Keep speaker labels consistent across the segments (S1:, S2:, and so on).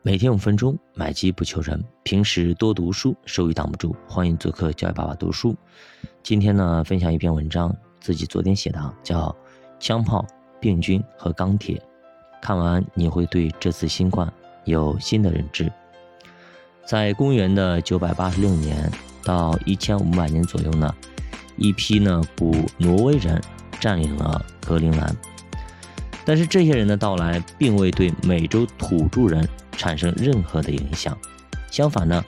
S1: 每天五分钟，买机不求人。平时多读书，收益挡不住。欢迎做客教育爸爸读书。今天呢，分享一篇文章，自己昨天写的，叫《枪炮、病菌和钢铁》。看完你会对这次新冠有新的认知。在公元的九百八十六年到一千五百年左右呢，一批呢古挪威人占领了格陵兰。但是这些人的到来，并未对美洲土著人产生任何的影响。相反呢，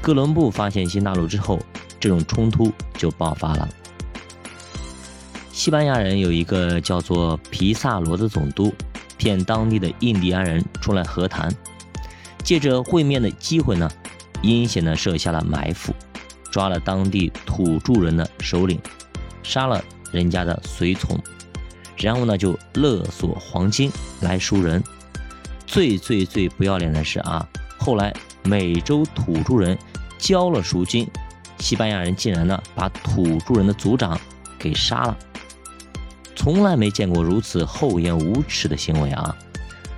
S1: 哥伦布发现新大陆之后，这种冲突就爆发了。西班牙人有一个叫做皮萨罗的总督，骗当地的印第安人出来和谈，借着会面的机会呢，阴险的设下了埋伏，抓了当地土著人的首领，杀了人家的随从。然后呢，就勒索黄金来赎人。最最最不要脸的是啊，后来美洲土著人交了赎金，西班牙人竟然呢把土著人的族长给杀了。从来没见过如此厚颜无耻的行为啊！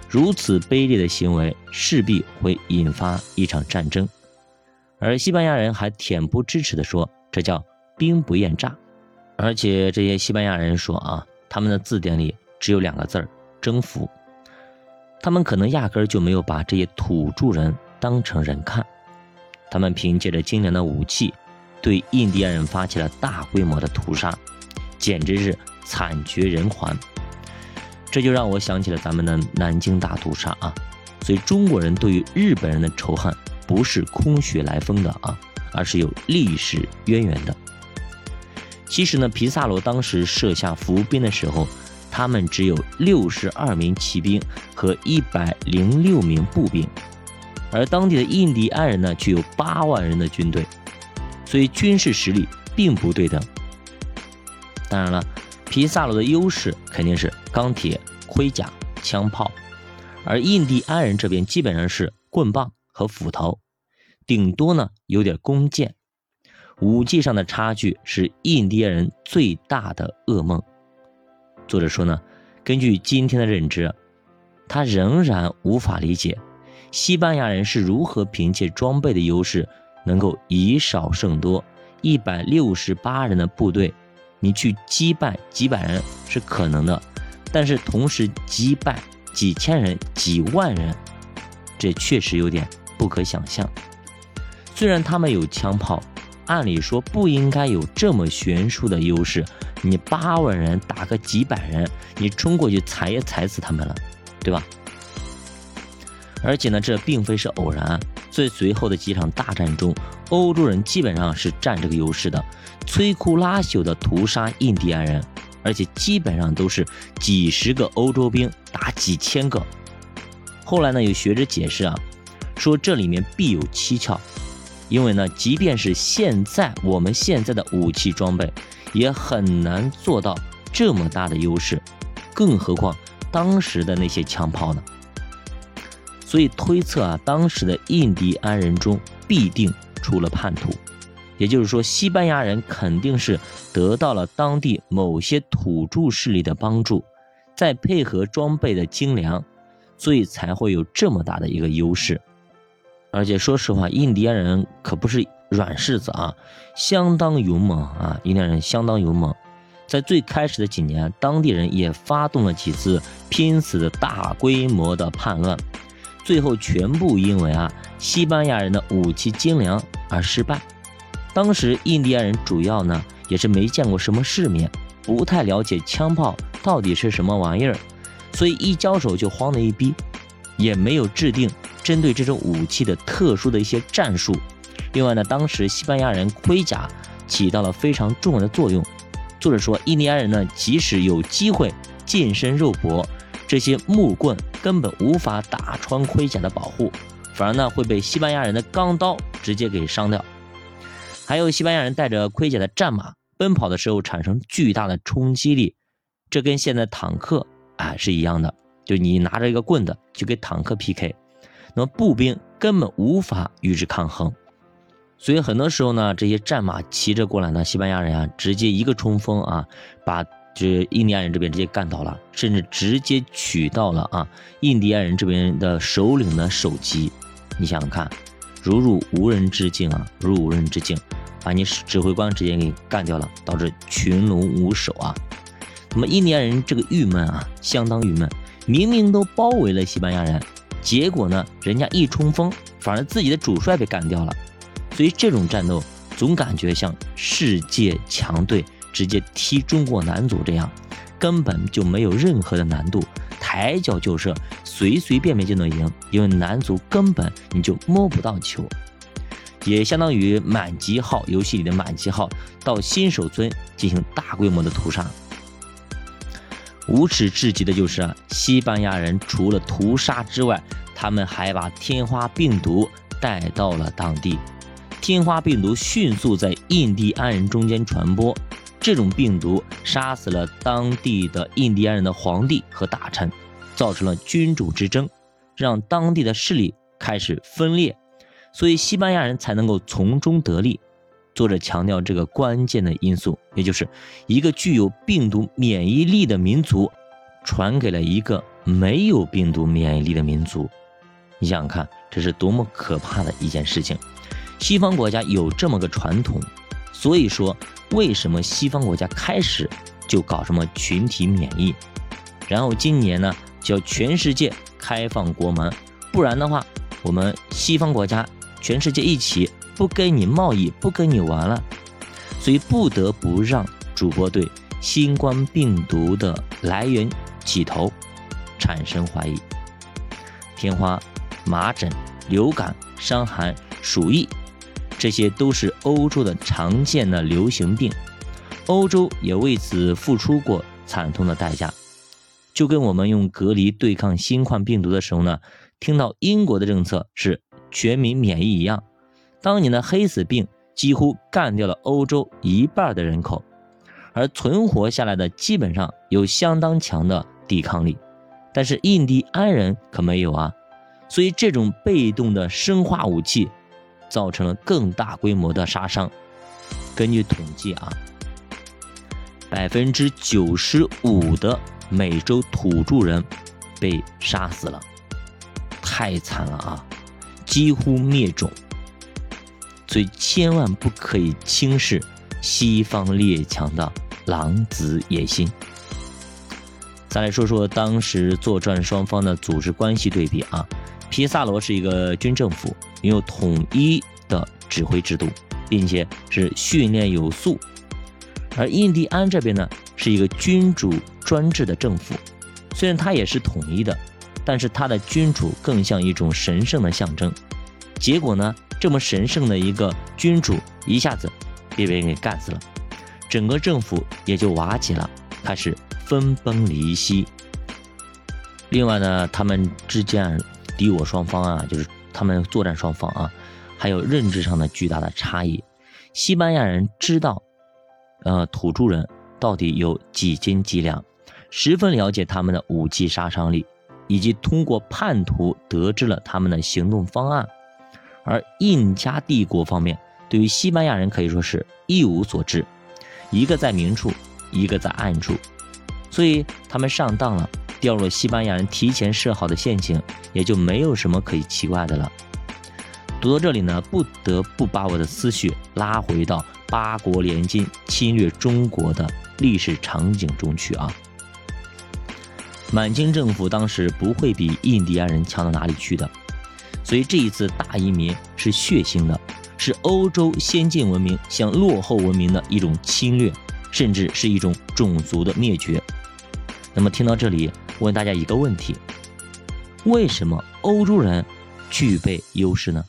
S1: 如此卑劣的行为势必会引发一场战争。而西班牙人还恬不知耻地说，这叫兵不厌诈。而且这些西班牙人说啊。他们的字典里只有两个字儿“征服”，他们可能压根儿就没有把这些土著人当成人看。他们凭借着精良的武器，对印第安人发起了大规模的屠杀，简直是惨绝人寰。这就让我想起了咱们的南京大屠杀啊！所以中国人对于日本人的仇恨不是空穴来风的啊，而是有历史渊源的。其实呢，皮萨罗当时设下伏兵的时候，他们只有六十二名骑兵和一百零六名步兵，而当地的印第安人呢，却有八万人的军队，所以军事实力并不对等。当然了，皮萨罗的优势肯定是钢铁、盔甲、枪炮，而印第安人这边基本上是棍棒和斧头，顶多呢有点弓箭。武技上的差距是印第安人最大的噩梦。作者说呢，根据今天的认知，他仍然无法理解西班牙人是如何凭借装备的优势，能够以少胜多。一百六十八人的部队，你去击败几百人是可能的，但是同时击败几千人、几万人，这确实有点不可想象。虽然他们有枪炮。按理说不应该有这么悬殊的优势，你八万人打个几百人，你冲过去踩也踩死他们了，对吧？而且呢，这并非是偶然，在随后的几场大战中，欧洲人基本上是占这个优势的，摧枯拉朽的屠杀印第安人，而且基本上都是几十个欧洲兵打几千个。后来呢，有学者解释啊，说这里面必有蹊跷。因为呢，即便是现在我们现在的武器装备，也很难做到这么大的优势，更何况当时的那些枪炮呢？所以推测啊，当时的印第安人中必定出了叛徒，也就是说，西班牙人肯定是得到了当地某些土著势力的帮助，再配合装备的精良，所以才会有这么大的一个优势。而且说实话，印第安人可不是软柿子啊，相当勇猛啊！印第安人相当勇猛，在最开始的几年，当地人也发动了几次拼死的大规模的叛乱，最后全部因为啊西班牙人的武器精良而失败。当时印第安人主要呢也是没见过什么世面，不太了解枪炮到底是什么玩意儿，所以一交手就慌得一逼，也没有制定。针对这种武器的特殊的一些战术，另外呢，当时西班牙人盔甲起到了非常重要的作用。作者说，印第安人呢，即使有机会近身肉搏，这些木棍根本无法打穿盔甲的保护，反而呢会被西班牙人的钢刀直接给伤掉。还有西班牙人带着盔甲的战马奔跑的时候产生巨大的冲击力，这跟现在坦克啊是一样的，就你拿着一个棍子去给坦克 PK。那么步兵根本无法与之抗衡，所以很多时候呢，这些战马骑着过来呢，西班牙人啊，直接一个冲锋啊，把这印第安人这边直接干倒了，甚至直接取到了啊印第安人这边的首领的首级。你想想看，如入无人之境啊，如入无人之境，把你指挥官直接给干掉了，导致群龙无首啊。那么印第安人这个郁闷啊，相当郁闷，明明都包围了西班牙人，结果呢，人家一冲锋，反而自己的主帅被干掉了。所以这种战斗总感觉像世界强队。直接踢中国男足这样，根本就没有任何的难度，抬脚就射，随随便便就能赢。因为男足根本你就摸不到球，也相当于满级号游戏里的满级号到新手村进行大规模的屠杀。无耻至极的就是啊，西班牙人除了屠杀之外，他们还把天花病毒带到了当地，天花病毒迅速在印第安人中间传播。这种病毒杀死了当地的印第安人的皇帝和大臣，造成了君主之争，让当地的势力开始分裂，所以西班牙人才能够从中得利。作者强调这个关键的因素，也就是一个具有病毒免疫力的民族传给了一个没有病毒免疫力的民族。你想想看，这是多么可怕的一件事情！西方国家有这么个传统。所以说，为什么西方国家开始就搞什么群体免疫，然后今年呢叫全世界开放国门，不然的话，我们西方国家全世界一起不跟你贸易，不跟你玩了，所以不得不让主播对新冠病毒的来源起头产生怀疑。天花、麻疹、流感、伤寒、鼠疫。这些都是欧洲的常见的流行病，欧洲也为此付出过惨痛的代价。就跟我们用隔离对抗新冠病毒的时候呢，听到英国的政策是全民免疫一样，当年的黑死病几乎干掉了欧洲一半的人口，而存活下来的基本上有相当强的抵抗力，但是印第安人可没有啊，所以这种被动的生化武器。造成了更大规模的杀伤。根据统计啊，百分之九十五的美洲土著人被杀死了，太惨了啊，几乎灭种。所以千万不可以轻视西方列强的狼子野心。再来说说当时作战双方的组织关系对比啊。皮萨罗是一个军政府，拥有统一的指挥制度，并且是训练有素；而印第安这边呢，是一个君主专制的政府，虽然它也是统一的，但是它的君主更像一种神圣的象征。结果呢，这么神圣的一个君主一下子被别人给干死了，整个政府也就瓦解了，开始分崩离析。另外呢，他们之间。敌我双方啊，就是他们作战双方啊，还有认知上的巨大的差异。西班牙人知道，呃，土著人到底有几斤几两，十分了解他们的武器杀伤力，以及通过叛徒得知了他们的行动方案。而印加帝国方面对于西班牙人可以说是一无所知，一个在明处，一个在暗处，所以他们上当了。掉入西班牙人提前设好的陷阱，也就没有什么可以奇怪的了。读到这里呢，不得不把我的思绪拉回到八国联军侵略中国的历史场景中去啊。满清政府当时不会比印第安人强到哪里去的，所以这一次大移民是血腥的，是欧洲先进文明向落后文明的一种侵略，甚至是一种种族的灭绝。那么听到这里。问大家一个问题：为什么欧洲人具备优势呢？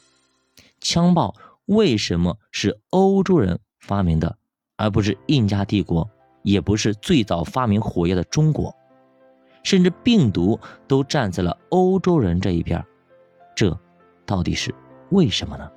S1: 枪炮为什么是欧洲人发明的，而不是印加帝国，也不是最早发明火药的中国？甚至病毒都站在了欧洲人这一边，这到底是为什么呢？